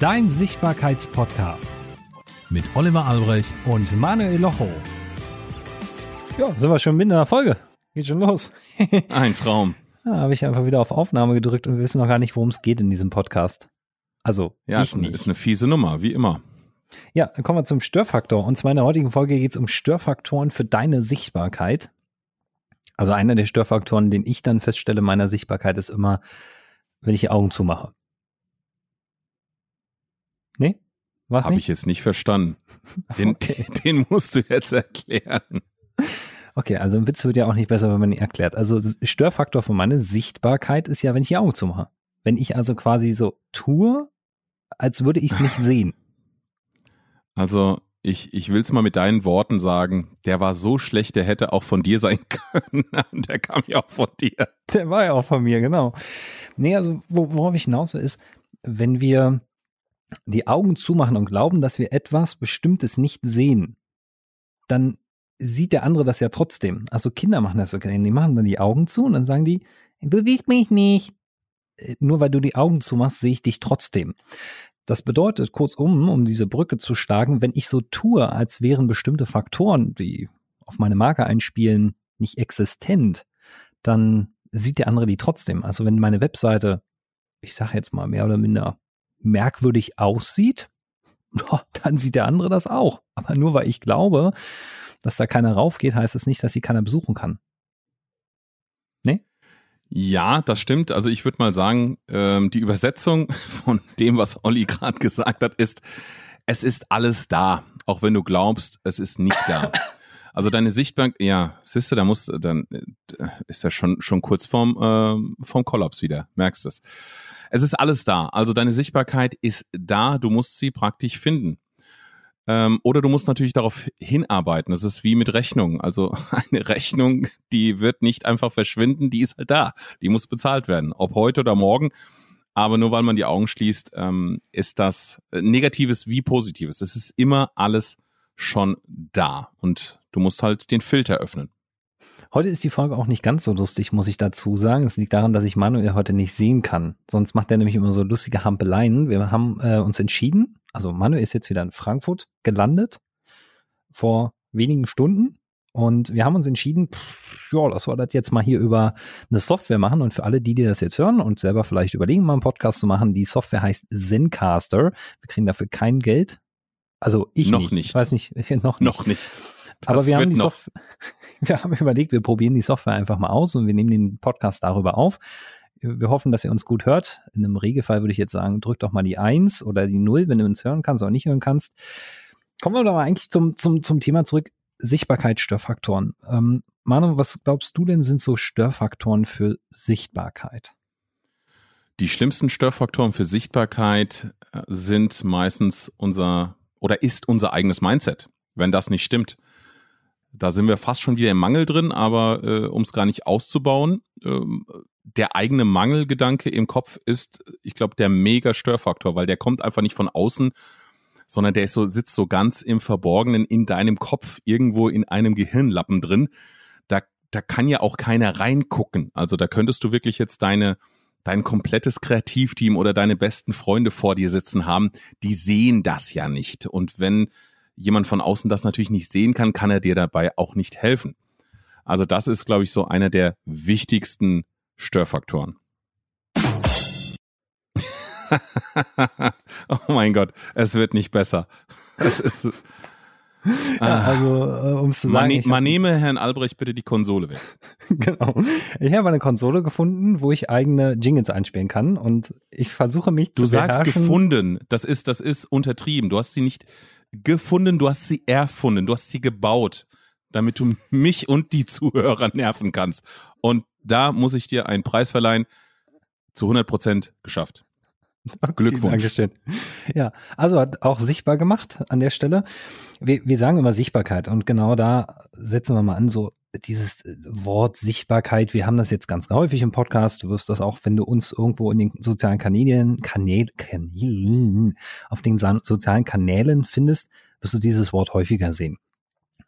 Dein Sichtbarkeitspodcast mit Oliver Albrecht und Manuel Locho. Ja, sind wir schon mitten in der Folge. Geht schon los. Ein Traum. Da habe ich einfach wieder auf Aufnahme gedrückt und wir wissen noch gar nicht, worum es geht in diesem Podcast. Also, ja, ich ist, nicht. ist eine fiese Nummer, wie immer. Ja, dann kommen wir zum Störfaktor. Und zwar in der heutigen Folge geht es um Störfaktoren für deine Sichtbarkeit. Also einer der Störfaktoren, den ich dann feststelle meiner Sichtbarkeit, ist immer, wenn ich die Augen zumache. Nee? Was Habe ich jetzt nicht verstanden. Den, okay. den musst du jetzt erklären. Okay, also ein Witz wird ja auch nicht besser, wenn man ihn erklärt. Also Störfaktor für meine Sichtbarkeit ist ja, wenn ich die Augen zumache. Wenn ich also quasi so tue, als würde ich es nicht sehen. Also ich, ich will es mal mit deinen Worten sagen, der war so schlecht, der hätte auch von dir sein können. der kam ja auch von dir. Der war ja auch von mir, genau. Nee, also worauf ich hinaus will, ist, wenn wir die Augen zumachen und glauben, dass wir etwas Bestimmtes nicht sehen, dann sieht der andere das ja trotzdem. Also Kinder machen das so. Die machen dann die Augen zu und dann sagen die, bewegt mich nicht. Äh, nur weil du die Augen zumachst, sehe ich dich trotzdem. Das bedeutet, kurzum, um diese Brücke zu schlagen, wenn ich so tue, als wären bestimmte Faktoren, die auf meine Marke einspielen, nicht existent, dann sieht der andere die trotzdem. Also wenn meine Webseite, ich sage jetzt mal mehr oder minder merkwürdig aussieht, dann sieht der andere das auch. Aber nur weil ich glaube, dass da keiner raufgeht, heißt es das nicht, dass sie keiner besuchen kann. Nee? Ja, das stimmt. Also ich würde mal sagen, ähm, die Übersetzung von dem, was Olli gerade gesagt hat, ist, es ist alles da, auch wenn du glaubst, es ist nicht da. Also deine Sichtbank, ja, siehst du, da muss, dann äh, ist ja schon schon kurz vorm äh, vorm Kollaps wieder, merkst es. Es ist alles da. Also deine Sichtbarkeit ist da. Du musst sie praktisch finden. Ähm, oder du musst natürlich darauf hinarbeiten. Das ist wie mit Rechnungen. Also eine Rechnung, die wird nicht einfach verschwinden, die ist halt da. Die muss bezahlt werden. Ob heute oder morgen. Aber nur weil man die Augen schließt, ähm, ist das äh, Negatives wie Positives. Es ist immer alles schon da. Und du musst halt den Filter öffnen. Heute ist die Folge auch nicht ganz so lustig, muss ich dazu sagen. Es liegt daran, dass ich Manuel heute nicht sehen kann. Sonst macht er nämlich immer so lustige Hampeleien. Wir haben äh, uns entschieden, also Manuel ist jetzt wieder in Frankfurt gelandet vor wenigen Stunden. Und wir haben uns entschieden, pff, ja, dass wir das jetzt mal hier über eine Software machen. Und für alle, die, die das jetzt hören und selber vielleicht überlegen, mal einen Podcast zu machen, die Software heißt Zencaster. Wir kriegen dafür kein Geld. Also ich noch nicht. nicht. Ich weiß nicht, noch nicht. Noch nicht. Aber wir haben, die Software, wir haben überlegt, wir probieren die Software einfach mal aus und wir nehmen den Podcast darüber auf. Wir hoffen, dass ihr uns gut hört. In einem Regelfall würde ich jetzt sagen, drück doch mal die Eins oder die Null, wenn du uns hören kannst oder nicht hören kannst. Kommen wir doch mal eigentlich zum, zum, zum Thema zurück. Sichtbarkeit, Störfaktoren. Ähm, Manu, was glaubst du denn sind so Störfaktoren für Sichtbarkeit? Die schlimmsten Störfaktoren für Sichtbarkeit äh, sind meistens unser oder ist unser eigenes Mindset, wenn das nicht stimmt. Da sind wir fast schon wieder im Mangel drin, aber äh, um es gar nicht auszubauen, ähm, der eigene Mangelgedanke im Kopf ist, ich glaube, der mega Störfaktor, weil der kommt einfach nicht von außen, sondern der ist so, sitzt so ganz im Verborgenen in deinem Kopf, irgendwo in einem Gehirnlappen drin. Da, da kann ja auch keiner reingucken. Also da könntest du wirklich jetzt deine, dein komplettes Kreativteam oder deine besten Freunde vor dir sitzen haben, die sehen das ja nicht. Und wenn jemand von außen das natürlich nicht sehen kann, kann er dir dabei auch nicht helfen. Also das ist, glaube ich, so einer der wichtigsten Störfaktoren. oh mein Gott, es wird nicht besser. Es ist. Ja, also, äh, um zu sagen. Man, man nehme Herrn Albrecht bitte die Konsole weg. genau. Ich habe eine Konsole gefunden, wo ich eigene Jingles einspielen kann und ich versuche mich du zu Du sagst gefunden. Das ist, das ist untertrieben. Du hast sie nicht gefunden, du hast sie erfunden, du hast sie gebaut, damit du mich und die Zuhörer nerven kannst. Und da muss ich dir einen Preis verleihen. Zu 100 Prozent geschafft. Glückwunsch. Dankeschön. Ja, also hat auch sichtbar gemacht an der Stelle. Wir, wir sagen immer Sichtbarkeit und genau da setzen wir mal an, so dieses Wort Sichtbarkeit, wir haben das jetzt ganz häufig im Podcast. Du wirst das auch, wenn du uns irgendwo in den sozialen Kanälen, Kanäl, Kanälen, auf den sozialen Kanälen findest, wirst du dieses Wort häufiger sehen.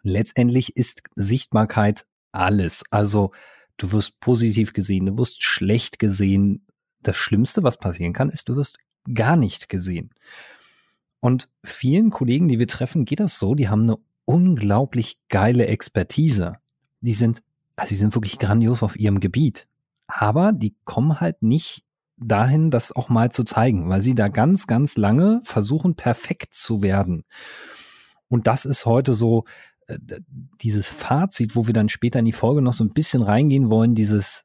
Letztendlich ist Sichtbarkeit alles. Also du wirst positiv gesehen, du wirst schlecht gesehen. Das Schlimmste, was passieren kann, ist, du wirst gar nicht gesehen. Und vielen Kollegen, die wir treffen, geht das so, die haben eine unglaublich geile Expertise. Die sind, also die sind wirklich grandios auf ihrem Gebiet. Aber die kommen halt nicht dahin, das auch mal zu zeigen, weil sie da ganz, ganz lange versuchen, perfekt zu werden. Und das ist heute so äh, dieses Fazit, wo wir dann später in die Folge noch so ein bisschen reingehen wollen, dieses,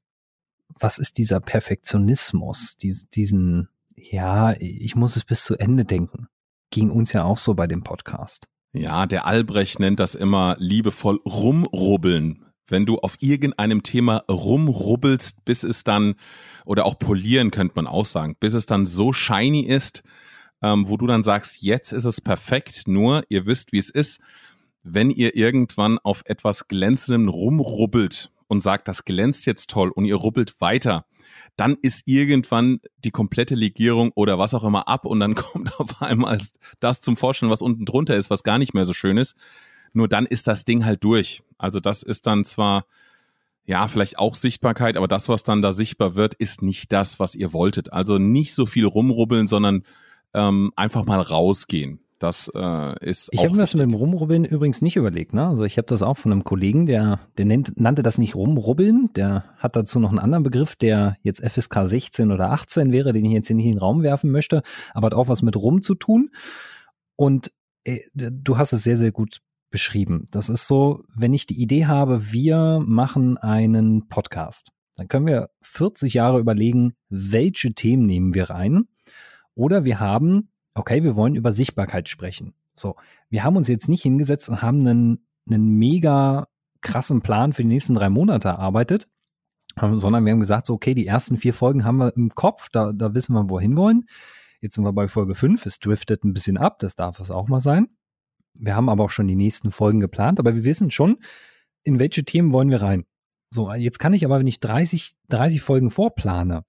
was ist dieser Perfektionismus, dies, diesen, ja, ich muss es bis zu Ende denken. Ging uns ja auch so bei dem Podcast. Ja, der Albrecht nennt das immer liebevoll rumrubbeln. Wenn du auf irgendeinem Thema rumrubbelst, bis es dann, oder auch polieren könnte man auch sagen, bis es dann so shiny ist, ähm, wo du dann sagst, jetzt ist es perfekt, nur ihr wisst, wie es ist. Wenn ihr irgendwann auf etwas Glänzendem rumrubbelt und sagt, das glänzt jetzt toll und ihr rubbelt weiter, dann ist irgendwann die komplette Legierung oder was auch immer ab und dann kommt auf einmal das zum Vorstellen, was unten drunter ist, was gar nicht mehr so schön ist. Nur dann ist das Ding halt durch. Also das ist dann zwar, ja, vielleicht auch Sichtbarkeit, aber das, was dann da sichtbar wird, ist nicht das, was ihr wolltet. Also nicht so viel rumrubbeln, sondern ähm, einfach mal rausgehen. Das äh, ist. Ich habe mir das mit dem Rumrubbeln übrigens nicht überlegt. Ne? Also ich habe das auch von einem Kollegen, der, der nennt, nannte das nicht Rumrubbeln. Der hat dazu noch einen anderen Begriff, der jetzt FSK 16 oder 18 wäre, den ich jetzt hier nicht in den Raum werfen möchte, aber hat auch was mit Rum zu tun. Und äh, du hast es sehr, sehr gut beschrieben. Das ist so, wenn ich die Idee habe, wir machen einen Podcast, dann können wir 40 Jahre überlegen, welche Themen nehmen wir rein. Oder wir haben okay, wir wollen über Sichtbarkeit sprechen. So, wir haben uns jetzt nicht hingesetzt und haben einen, einen mega krassen Plan für die nächsten drei Monate erarbeitet, sondern wir haben gesagt, so, okay, die ersten vier Folgen haben wir im Kopf, da, da wissen wir, wohin wollen. Jetzt sind wir bei Folge fünf. es driftet ein bisschen ab, das darf es auch mal sein. Wir haben aber auch schon die nächsten Folgen geplant, aber wir wissen schon, in welche Themen wollen wir rein. So, jetzt kann ich aber, wenn ich 30, 30 Folgen vorplane,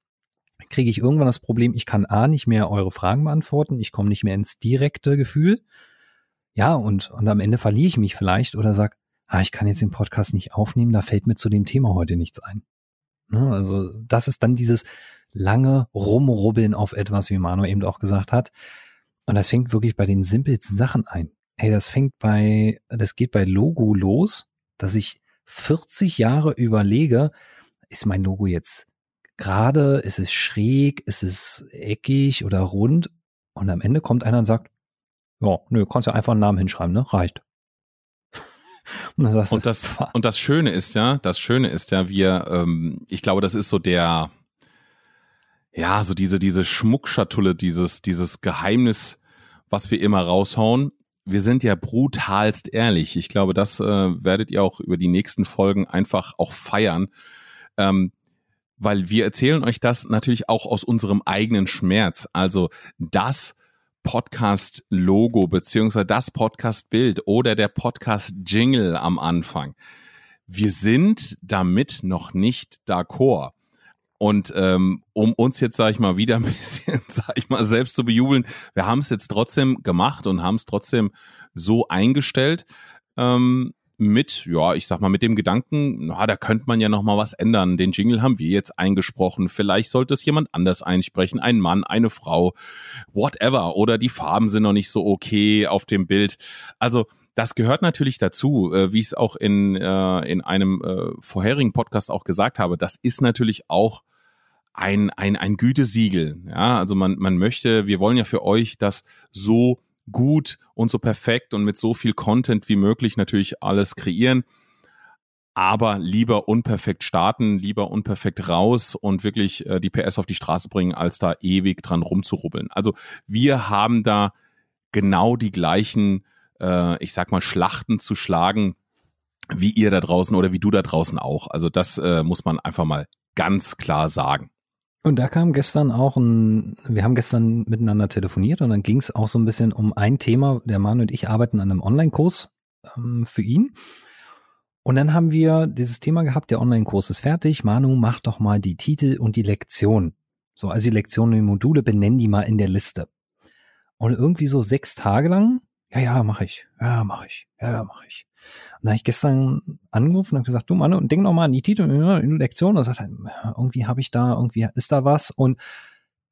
kriege ich irgendwann das Problem, ich kann A nicht mehr eure Fragen beantworten, ich komme nicht mehr ins direkte Gefühl. Ja, und, und am Ende verliere ich mich vielleicht oder sag, ah, ich kann jetzt den Podcast nicht aufnehmen, da fällt mir zu dem Thema heute nichts ein. Ne, also das ist dann dieses lange Rumrubbeln auf etwas, wie Manu eben auch gesagt hat. Und das fängt wirklich bei den simpelsten Sachen ein. Hey, das fängt bei, das geht bei Logo los, dass ich 40 Jahre überlege, ist mein Logo jetzt gerade, ist es schräg, ist es eckig oder rund? Und am Ende kommt einer und sagt, ja, nö, kannst ja einfach einen Namen hinschreiben, ne? Reicht. und, und, das, und das Schöne ist ja, das Schöne ist ja, wir, ähm, ich glaube, das ist so der, ja, so diese, diese Schmuckschatulle, dieses, dieses Geheimnis, was wir immer raushauen. Wir sind ja brutalst ehrlich. Ich glaube, das äh, werdet ihr auch über die nächsten Folgen einfach auch feiern. Ähm, weil wir erzählen euch das natürlich auch aus unserem eigenen Schmerz. Also das Podcast-Logo beziehungsweise das Podcast-Bild oder der Podcast-Jingle am Anfang. Wir sind damit noch nicht d'accord. Und ähm, um uns jetzt, sage ich mal, wieder ein bisschen, sage ich mal, selbst zu bejubeln, wir haben es jetzt trotzdem gemacht und haben es trotzdem so eingestellt. Ähm, mit, ja, ich sag mal, mit dem Gedanken, na, da könnte man ja noch mal was ändern. Den Jingle haben wir jetzt eingesprochen. Vielleicht sollte es jemand anders einsprechen. Ein Mann, eine Frau, whatever. Oder die Farben sind noch nicht so okay auf dem Bild. Also, das gehört natürlich dazu, äh, wie ich es auch in, äh, in einem äh, vorherigen Podcast auch gesagt habe. Das ist natürlich auch ein, ein, ein Gütesiegel. Ja, also man, man möchte, wir wollen ja für euch das so gut und so perfekt und mit so viel Content wie möglich natürlich alles kreieren. Aber lieber unperfekt starten, lieber unperfekt raus und wirklich äh, die PS auf die Straße bringen, als da ewig dran rumzurubbeln. Also wir haben da genau die gleichen, äh, ich sag mal, Schlachten zu schlagen, wie ihr da draußen oder wie du da draußen auch. Also das äh, muss man einfach mal ganz klar sagen. Und da kam gestern auch ein, wir haben gestern miteinander telefoniert und dann ging es auch so ein bisschen um ein Thema. Der Mann und ich arbeiten an einem Online-Kurs ähm, für ihn. Und dann haben wir dieses Thema gehabt, der Online-Kurs ist fertig. Manu, mach doch mal die Titel und die Lektion. So, also die Lektionen und die Module, benennen die mal in der Liste. Und irgendwie so sechs Tage lang, ja, ja, mach ich, ja, mach ich, ja, mach ich. Und da habe ich gestern angerufen und gesagt, du Mann, und denk noch mal an die Titel in der Lektion. Und sagt irgendwie habe ich da, irgendwie ist da was. Und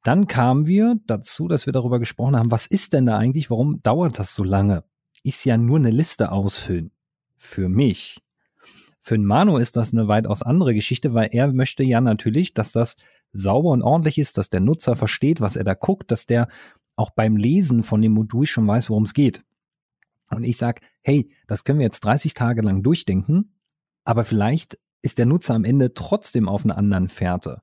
dann kamen wir dazu, dass wir darüber gesprochen haben, was ist denn da eigentlich, warum dauert das so lange? Ist ja nur eine Liste ausfüllen. Für mich. Für den Manu ist das eine weitaus andere Geschichte, weil er möchte ja natürlich, dass das sauber und ordentlich ist, dass der Nutzer versteht, was er da guckt, dass der auch beim Lesen von dem Modul schon weiß, worum es geht. Und ich sage, hey, das können wir jetzt 30 Tage lang durchdenken, aber vielleicht ist der Nutzer am Ende trotzdem auf einer anderen Fährte.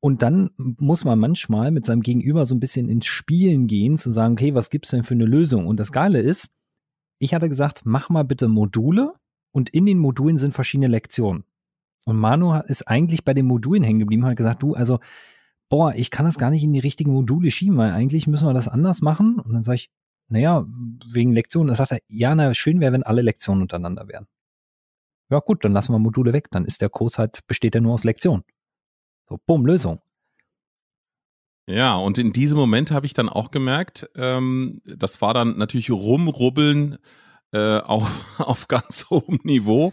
Und dann muss man manchmal mit seinem Gegenüber so ein bisschen ins Spielen gehen, zu sagen, okay, was gibt's denn für eine Lösung? Und das Geile ist, ich hatte gesagt, mach mal bitte Module und in den Modulen sind verschiedene Lektionen. Und Manu ist eigentlich bei den Modulen hängen geblieben, hat gesagt, du, also, boah, ich kann das gar nicht in die richtigen Module schieben, weil eigentlich müssen wir das anders machen. Und dann sage ich, naja, wegen Lektionen. Da sagt er, ja, na, schön wäre, wenn alle Lektionen untereinander wären. Ja, gut, dann lassen wir Module weg. Dann ist der Kurs halt, besteht er nur aus Lektionen. So, bumm, Lösung. Ja, und in diesem Moment habe ich dann auch gemerkt, ähm, das war dann natürlich rumrubbeln äh, auf, auf ganz hohem Niveau.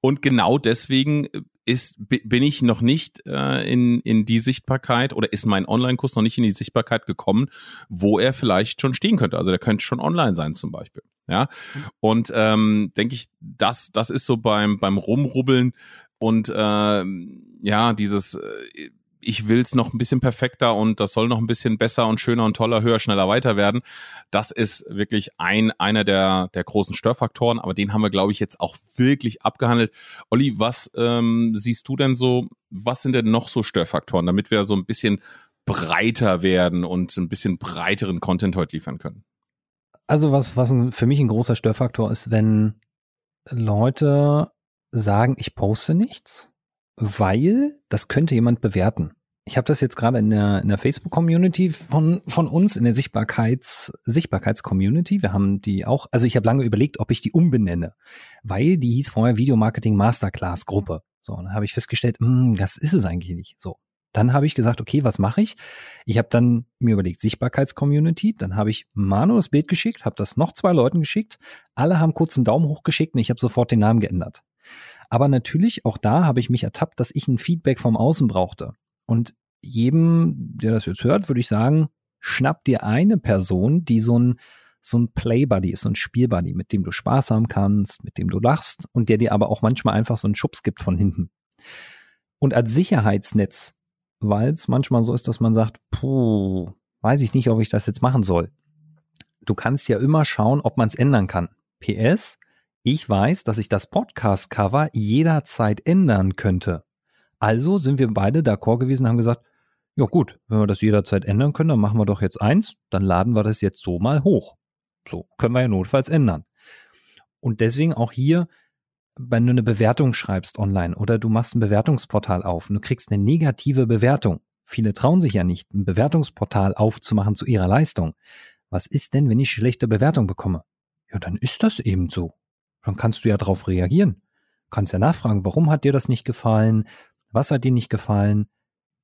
Und genau deswegen ist, bin ich noch nicht äh, in, in die Sichtbarkeit oder ist mein Online-Kurs noch nicht in die Sichtbarkeit gekommen, wo er vielleicht schon stehen könnte. Also der könnte schon online sein zum Beispiel. Ja. Und ähm, denke ich, das, das ist so beim, beim Rumrubbeln und äh, ja, dieses äh, ich will es noch ein bisschen perfekter und das soll noch ein bisschen besser und schöner und toller, höher, schneller, weiter werden. Das ist wirklich ein, einer der, der großen Störfaktoren, aber den haben wir, glaube ich, jetzt auch wirklich abgehandelt. Olli, was ähm, siehst du denn so, was sind denn noch so Störfaktoren, damit wir so ein bisschen breiter werden und ein bisschen breiteren Content heute liefern können? Also was, was für mich ein großer Störfaktor ist, wenn Leute sagen, ich poste nichts, weil das könnte jemand bewerten. Ich habe das jetzt gerade in der, in der Facebook-Community von, von uns, in der Sichtbarkeits, Sichtbarkeits-Community. Wir haben die auch, also ich habe lange überlegt, ob ich die umbenenne, weil die hieß vorher Videomarketing Masterclass Gruppe. So, und dann habe ich festgestellt, mh, hm, das ist es eigentlich nicht. So, dann habe ich gesagt, okay, was mache ich? Ich habe dann mir überlegt, Sichtbarkeits-Community, dann habe ich Manu das Bild geschickt, habe das noch zwei Leuten geschickt, alle haben kurz einen Daumen hoch geschickt und ich habe sofort den Namen geändert. Aber natürlich, auch da habe ich mich ertappt, dass ich ein Feedback vom Außen brauchte. Und jedem, der das jetzt hört, würde ich sagen, schnapp dir eine Person, die so ein, so ein Playbuddy ist, so ein Spielbuddy, mit dem du Spaß haben kannst, mit dem du lachst und der dir aber auch manchmal einfach so einen Schubs gibt von hinten. Und als Sicherheitsnetz, weil es manchmal so ist, dass man sagt, puh, weiß ich nicht, ob ich das jetzt machen soll. Du kannst ja immer schauen, ob man es ändern kann. PS, ich weiß, dass ich das Podcast-Cover jederzeit ändern könnte. Also sind wir beide d'accord gewesen und haben gesagt, ja gut, wenn wir das jederzeit ändern können, dann machen wir doch jetzt eins, dann laden wir das jetzt so mal hoch. So können wir ja notfalls ändern. Und deswegen auch hier, wenn du eine Bewertung schreibst online oder du machst ein Bewertungsportal auf und du kriegst eine negative Bewertung. Viele trauen sich ja nicht, ein Bewertungsportal aufzumachen zu ihrer Leistung. Was ist denn, wenn ich schlechte Bewertung bekomme? Ja, dann ist das eben so. Dann kannst du ja darauf reagieren. Kannst ja nachfragen, warum hat dir das nicht gefallen? Was hat dir nicht gefallen?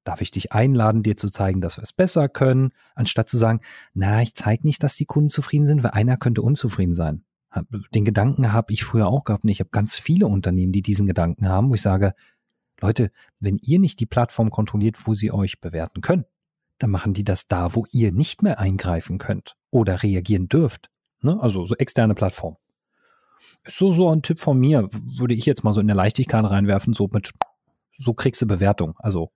Darf ich dich einladen, dir zu zeigen, dass wir es besser können, anstatt zu sagen, na, ich zeige nicht, dass die Kunden zufrieden sind, weil einer könnte unzufrieden sein. Den Gedanken habe ich früher auch gehabt und ich habe ganz viele Unternehmen, die diesen Gedanken haben, wo ich sage, Leute, wenn ihr nicht die Plattform kontrolliert, wo sie euch bewerten können, dann machen die das da, wo ihr nicht mehr eingreifen könnt oder reagieren dürft. Ne? Also so externe Plattform. Ist so, so ein Tipp von mir, würde ich jetzt mal so in der Leichtigkeit reinwerfen, so mit so kriegst du Bewertung. Also,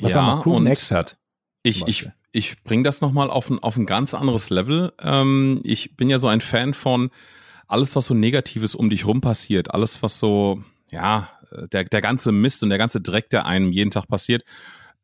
was ja, haben wir? Proven Expert. Ich, ich, ich bringe das nochmal auf ein, auf ein ganz anderes Level. Ähm, ich bin ja so ein Fan von alles, was so Negatives um dich rum passiert, alles, was so, ja, der, der ganze Mist und der ganze Dreck, der einem jeden Tag passiert.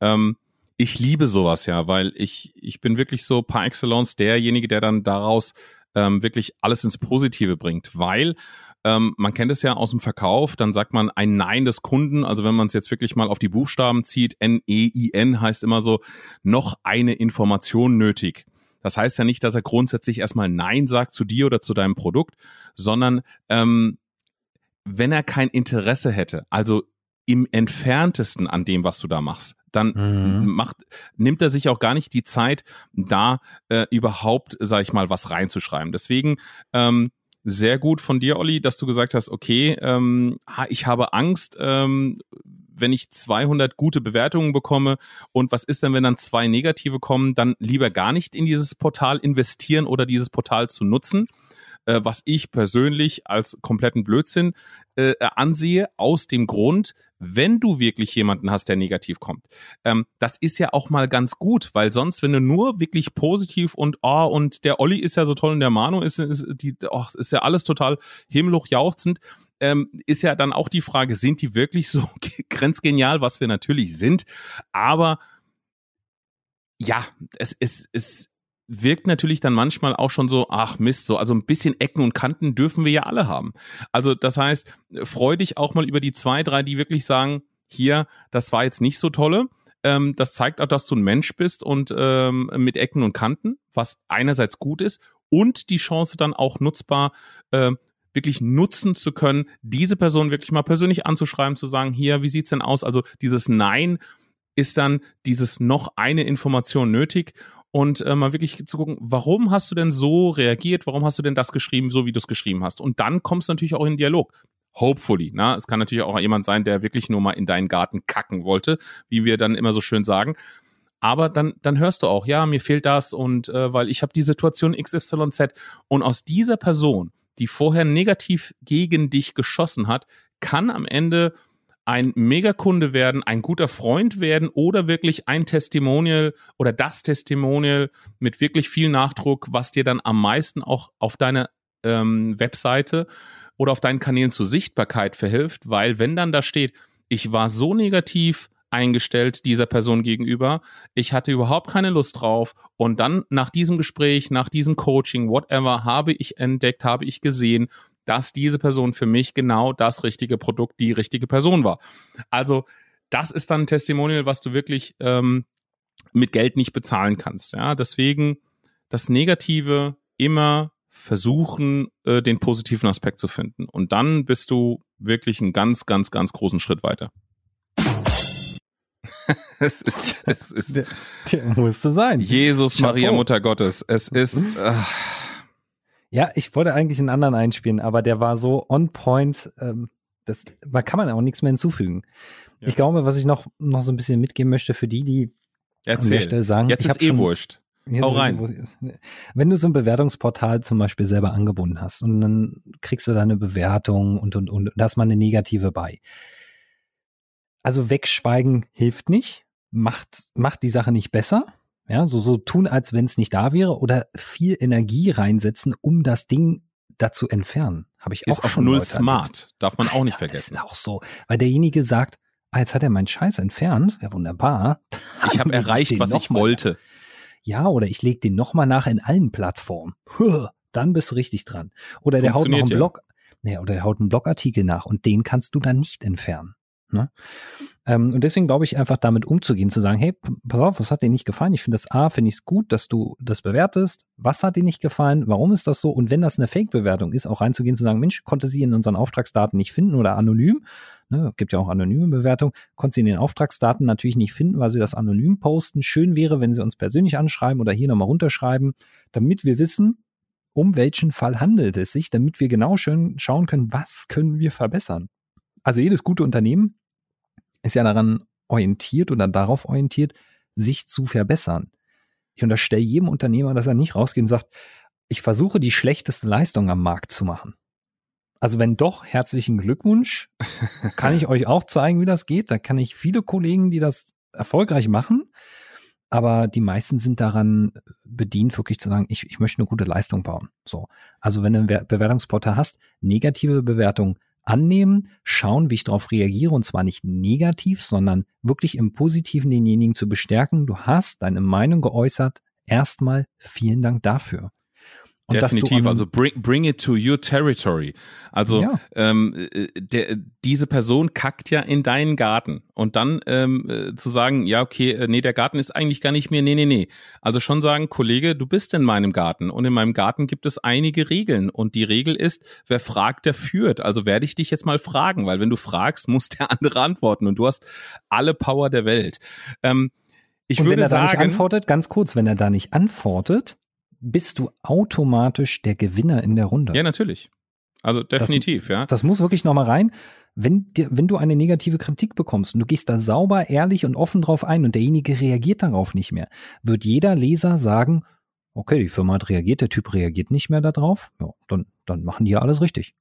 Ähm, ich liebe sowas ja, weil ich, ich bin wirklich so par excellence derjenige, der dann daraus ähm, wirklich alles ins Positive bringt, weil ähm, man kennt es ja aus dem Verkauf, dann sagt man ein Nein des Kunden. Also wenn man es jetzt wirklich mal auf die Buchstaben zieht, N-E-I-N e heißt immer so, noch eine Information nötig. Das heißt ja nicht, dass er grundsätzlich erstmal Nein sagt zu dir oder zu deinem Produkt, sondern ähm, wenn er kein Interesse hätte, also im entferntesten an dem, was du da machst, dann mhm. macht, nimmt er sich auch gar nicht die Zeit, da äh, überhaupt, sag ich mal, was reinzuschreiben. Deswegen ähm, sehr gut von dir, Olli, dass du gesagt hast, okay, ähm, ich habe Angst, ähm, wenn ich 200 gute Bewertungen bekomme und was ist denn, wenn dann zwei negative kommen, dann lieber gar nicht in dieses Portal investieren oder dieses Portal zu nutzen, äh, was ich persönlich als kompletten Blödsinn äh, ansehe, aus dem Grund, wenn du wirklich jemanden hast, der negativ kommt. Ähm, das ist ja auch mal ganz gut, weil sonst, wenn du nur wirklich positiv und oh, und der Olli ist ja so toll und der Manu ist, ist, die, oh, ist ja alles total himmelhoch jauchzend, ähm, ist ja dann auch die Frage, sind die wirklich so grenzgenial, was wir natürlich sind, aber ja, es, es, es wirkt natürlich dann manchmal auch schon so, ach Mist, so, also ein bisschen Ecken und Kanten dürfen wir ja alle haben. Also das heißt, freu dich auch mal über die zwei, drei, die wirklich sagen, hier, das war jetzt nicht so tolle. Ähm, das zeigt auch, dass du ein Mensch bist und ähm, mit Ecken und Kanten, was einerseits gut ist und die Chance dann auch nutzbar, äh, wirklich nutzen zu können, diese Person wirklich mal persönlich anzuschreiben, zu sagen, hier, wie sieht's denn aus? Also dieses Nein ist dann dieses noch eine Information nötig und äh, mal wirklich zu gucken, warum hast du denn so reagiert, warum hast du denn das geschrieben, so wie du es geschrieben hast. Und dann kommst du natürlich auch in Dialog. Hopefully. Na? Es kann natürlich auch jemand sein, der wirklich nur mal in deinen Garten kacken wollte, wie wir dann immer so schön sagen. Aber dann, dann hörst du auch, ja, mir fehlt das und äh, weil ich habe die Situation XYZ und aus dieser Person, die vorher negativ gegen dich geschossen hat, kann am Ende ein Megakunde werden, ein guter Freund werden oder wirklich ein Testimonial oder das Testimonial mit wirklich viel Nachdruck, was dir dann am meisten auch auf deiner ähm, Webseite oder auf deinen Kanälen zur Sichtbarkeit verhilft, weil wenn dann da steht, ich war so negativ eingestellt dieser Person gegenüber, ich hatte überhaupt keine Lust drauf und dann nach diesem Gespräch, nach diesem Coaching, whatever, habe ich entdeckt, habe ich gesehen, dass diese Person für mich genau das richtige Produkt, die richtige Person war. Also das ist dann ein Testimonial, was du wirklich ähm, mit Geld nicht bezahlen kannst. Ja, deswegen das Negative immer versuchen, äh, den positiven Aspekt zu finden. Und dann bist du wirklich einen ganz, ganz, ganz großen Schritt weiter. es ist, es ist. Der, der musste sein. Jesus, Chapeau. Maria, Mutter Gottes. Es ist. Äh, ja, ich wollte eigentlich einen anderen einspielen, aber der war so on point. Ähm, das, da kann man auch nichts mehr hinzufügen. Ja. Ich glaube, was ich noch, noch so ein bisschen mitgeben möchte für die, die Erzähl. an der Stelle sagen. Jetzt ist eh schon, wurscht. Hau rein. Wenn du so ein Bewertungsportal zum Beispiel selber angebunden hast und dann kriegst du da eine Bewertung und, und, und da ist mal eine negative bei. Also wegschweigen hilft nicht, macht, macht die Sache nicht besser. Ja, so, so tun, als wenn es nicht da wäre oder viel Energie reinsetzen, um das Ding da zu entfernen. Habe ich ist auch schon null Leute smart. Darf man auch nicht vergessen. Das ist auch so, weil derjenige sagt, ah, jetzt hat er meinen Scheiß entfernt. Ja, wunderbar. Ich habe erreicht, ich was ich wollte. Ja, oder ich lege den nochmal nach in allen Plattformen. Dann bist du richtig dran. Oder der haut noch einen Blog, ja. nee, oder der haut einen Blogartikel nach und den kannst du dann nicht entfernen. Ne? Ähm, und deswegen glaube ich einfach damit umzugehen, zu sagen, hey, pass auf, was hat dir nicht gefallen? Ich finde das A, finde ich es gut, dass du das bewertest. Was hat dir nicht gefallen? Warum ist das so? Und wenn das eine Fake-Bewertung ist, auch reinzugehen, zu sagen, Mensch, konnte sie in unseren Auftragsdaten nicht finden oder anonym. Ne, gibt ja auch anonyme Bewertung, konnte sie in den Auftragsdaten natürlich nicht finden, weil sie das anonym posten. Schön wäre, wenn sie uns persönlich anschreiben oder hier nochmal runterschreiben, damit wir wissen, um welchen Fall handelt es sich, damit wir genau schön schauen können, was können wir verbessern. Also jedes gute Unternehmen ist ja daran orientiert oder darauf orientiert, sich zu verbessern. Ich unterstelle jedem Unternehmer, dass er nicht rausgeht und sagt, ich versuche die schlechteste Leistung am Markt zu machen. Also wenn doch, herzlichen Glückwunsch. kann ich euch auch zeigen, wie das geht. Da kann ich viele Kollegen, die das erfolgreich machen. Aber die meisten sind daran bedient, wirklich zu sagen, ich, ich möchte eine gute Leistung bauen. So. Also wenn du ein Bewertungsportal hast, negative Bewertung annehmen, schauen, wie ich darauf reagiere und zwar nicht negativ, sondern wirklich im Positiven denjenigen zu bestärken. Du hast deine Meinung geäußert. Erstmal vielen Dank dafür. Und Definitiv, also bring, bring it to your territory. Also ja. ähm, äh, der, diese Person kackt ja in deinen Garten. Und dann ähm, äh, zu sagen, ja, okay, äh, nee, der Garten ist eigentlich gar nicht mehr, nee, nee, nee. Also schon sagen, Kollege, du bist in meinem Garten und in meinem Garten gibt es einige Regeln. Und die Regel ist, wer fragt, der führt. Also werde ich dich jetzt mal fragen, weil wenn du fragst, muss der andere antworten und du hast alle Power der Welt. Ähm, ich und würde wenn er sagen, da nicht antwortet, ganz kurz, wenn er da nicht antwortet, bist du automatisch der Gewinner in der Runde. Ja, natürlich. Also definitiv, das, ja. Das muss wirklich nochmal rein. wenn, dir, wenn du eine negative Kritik bekommst und du gehst da sauber, ehrlich und offen drauf ein und derjenige reagiert darauf nicht mehr, wird jeder Leser sagen, okay, die Firma hat reagiert, der Typ reagiert nicht mehr darauf, ja, dann, dann machen die ja alles richtig.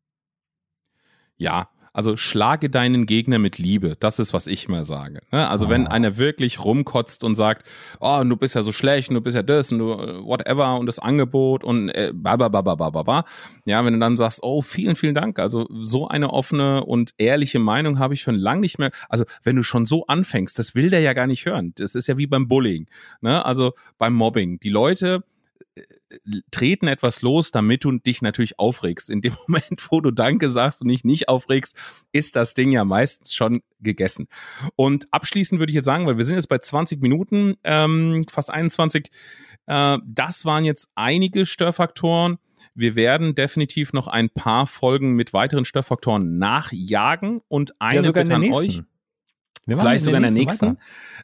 Ja, also schlage deinen Gegner mit Liebe. Das ist, was ich mal sage. Ne? Also oh. wenn einer wirklich rumkotzt und sagt, oh, du bist ja so schlecht und du bist ja das und du whatever und das Angebot und äh, babababababa. Ja, wenn du dann sagst, oh, vielen, vielen Dank. Also so eine offene und ehrliche Meinung habe ich schon lange nicht mehr. Also wenn du schon so anfängst, das will der ja gar nicht hören. Das ist ja wie beim Bullying. Ne? Also beim Mobbing. Die Leute treten etwas los, damit du dich natürlich aufregst. In dem Moment, wo du Danke sagst und dich nicht aufregst, ist das Ding ja meistens schon gegessen. Und abschließend würde ich jetzt sagen, weil wir sind jetzt bei 20 Minuten, ähm, fast 21, äh, das waren jetzt einige Störfaktoren. Wir werden definitiv noch ein paar Folgen mit weiteren Störfaktoren nachjagen und eine ja, sogar an euch. Vielleicht sogar in der nächsten.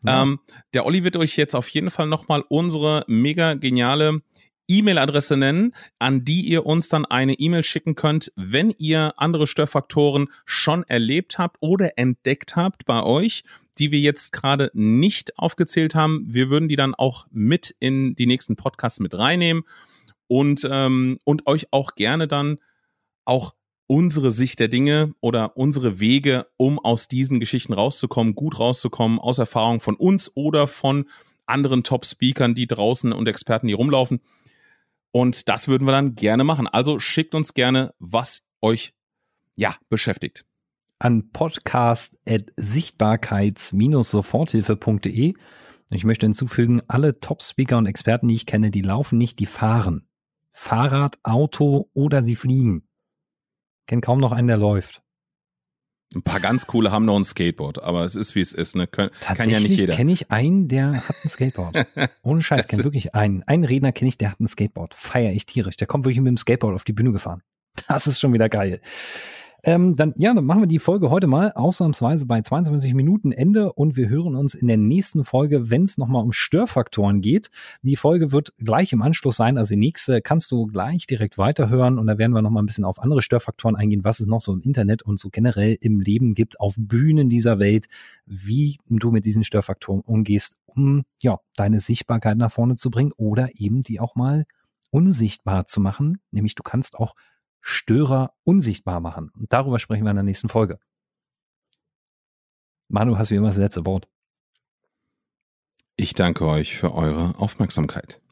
Ja. Ähm, der Olli wird euch jetzt auf jeden Fall nochmal unsere mega geniale E-Mail-Adresse nennen, an die ihr uns dann eine E-Mail schicken könnt, wenn ihr andere Störfaktoren schon erlebt habt oder entdeckt habt bei euch, die wir jetzt gerade nicht aufgezählt haben. Wir würden die dann auch mit in die nächsten Podcasts mit reinnehmen und, ähm, und euch auch gerne dann auch unsere Sicht der Dinge oder unsere Wege, um aus diesen Geschichten rauszukommen, gut rauszukommen, aus Erfahrung von uns oder von anderen Top-Speakern, die draußen und Experten, die rumlaufen. Und das würden wir dann gerne machen. Also schickt uns gerne, was euch ja beschäftigt. An podcast.sichtbarkeits-soforthilfe.de. Ich möchte hinzufügen, alle Top-Speaker und Experten, die ich kenne, die laufen nicht, die fahren. Fahrrad, Auto oder sie fliegen. Ich kenne kaum noch einen, der läuft. Ein paar ganz coole haben noch ein Skateboard, aber es ist wie es ist. Ne? Kann, kann ja nicht jeder. kenne ich einen, der hat ein Skateboard. Ohne Scheiß, kenne wirklich einen. Einen Redner kenne ich, der hat ein Skateboard. Feier ich tierisch. Der kommt wirklich mit dem Skateboard auf die Bühne gefahren. Das ist schon wieder geil. Ähm, dann, ja, dann machen wir die Folge heute mal ausnahmsweise bei 22 Minuten Ende und wir hören uns in der nächsten Folge, wenn es nochmal um Störfaktoren geht. Die Folge wird gleich im Anschluss sein, also die nächste kannst du gleich direkt weiterhören und da werden wir nochmal ein bisschen auf andere Störfaktoren eingehen, was es noch so im Internet und so generell im Leben gibt, auf Bühnen dieser Welt, wie du mit diesen Störfaktoren umgehst, um ja, deine Sichtbarkeit nach vorne zu bringen oder eben die auch mal unsichtbar zu machen. Nämlich du kannst auch Störer unsichtbar machen. Und darüber sprechen wir in der nächsten Folge. Manu, hast du immer das letzte Wort? Ich danke euch für eure Aufmerksamkeit.